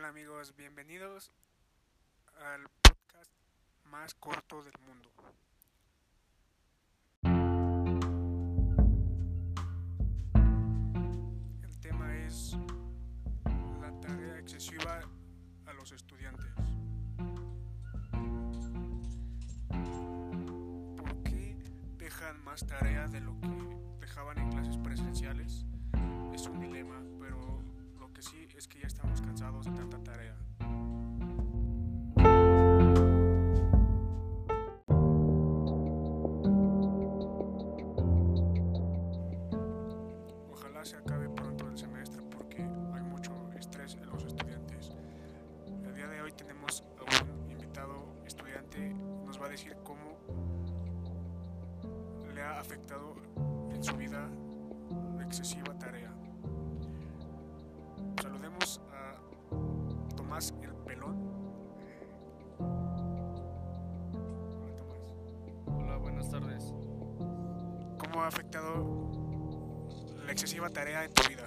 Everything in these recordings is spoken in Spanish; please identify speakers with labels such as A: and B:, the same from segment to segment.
A: pues bienvenidos al podcast más corto del mundo. El tema es la tarea excesiva a los estudiantes. ¿Por qué dejan más tarea de lo que dejaban en clases presenciales? Es un dilema, que sí es que ya estamos cansados de tanta tarea. Ojalá se acabe pronto el semestre porque hay mucho estrés en los estudiantes. El día de hoy tenemos a un invitado estudiante, nos va a decir cómo le ha afectado en su vida excesiva el Pelón. Hola,
B: buenas tardes.
A: ¿Cómo ha afectado la excesiva tarea en tu vida?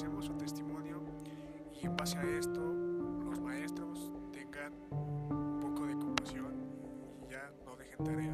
B: escuchemos su testimonio y en base a esto los maestros tengan un poco de compasión y ya no
A: dejen tarea.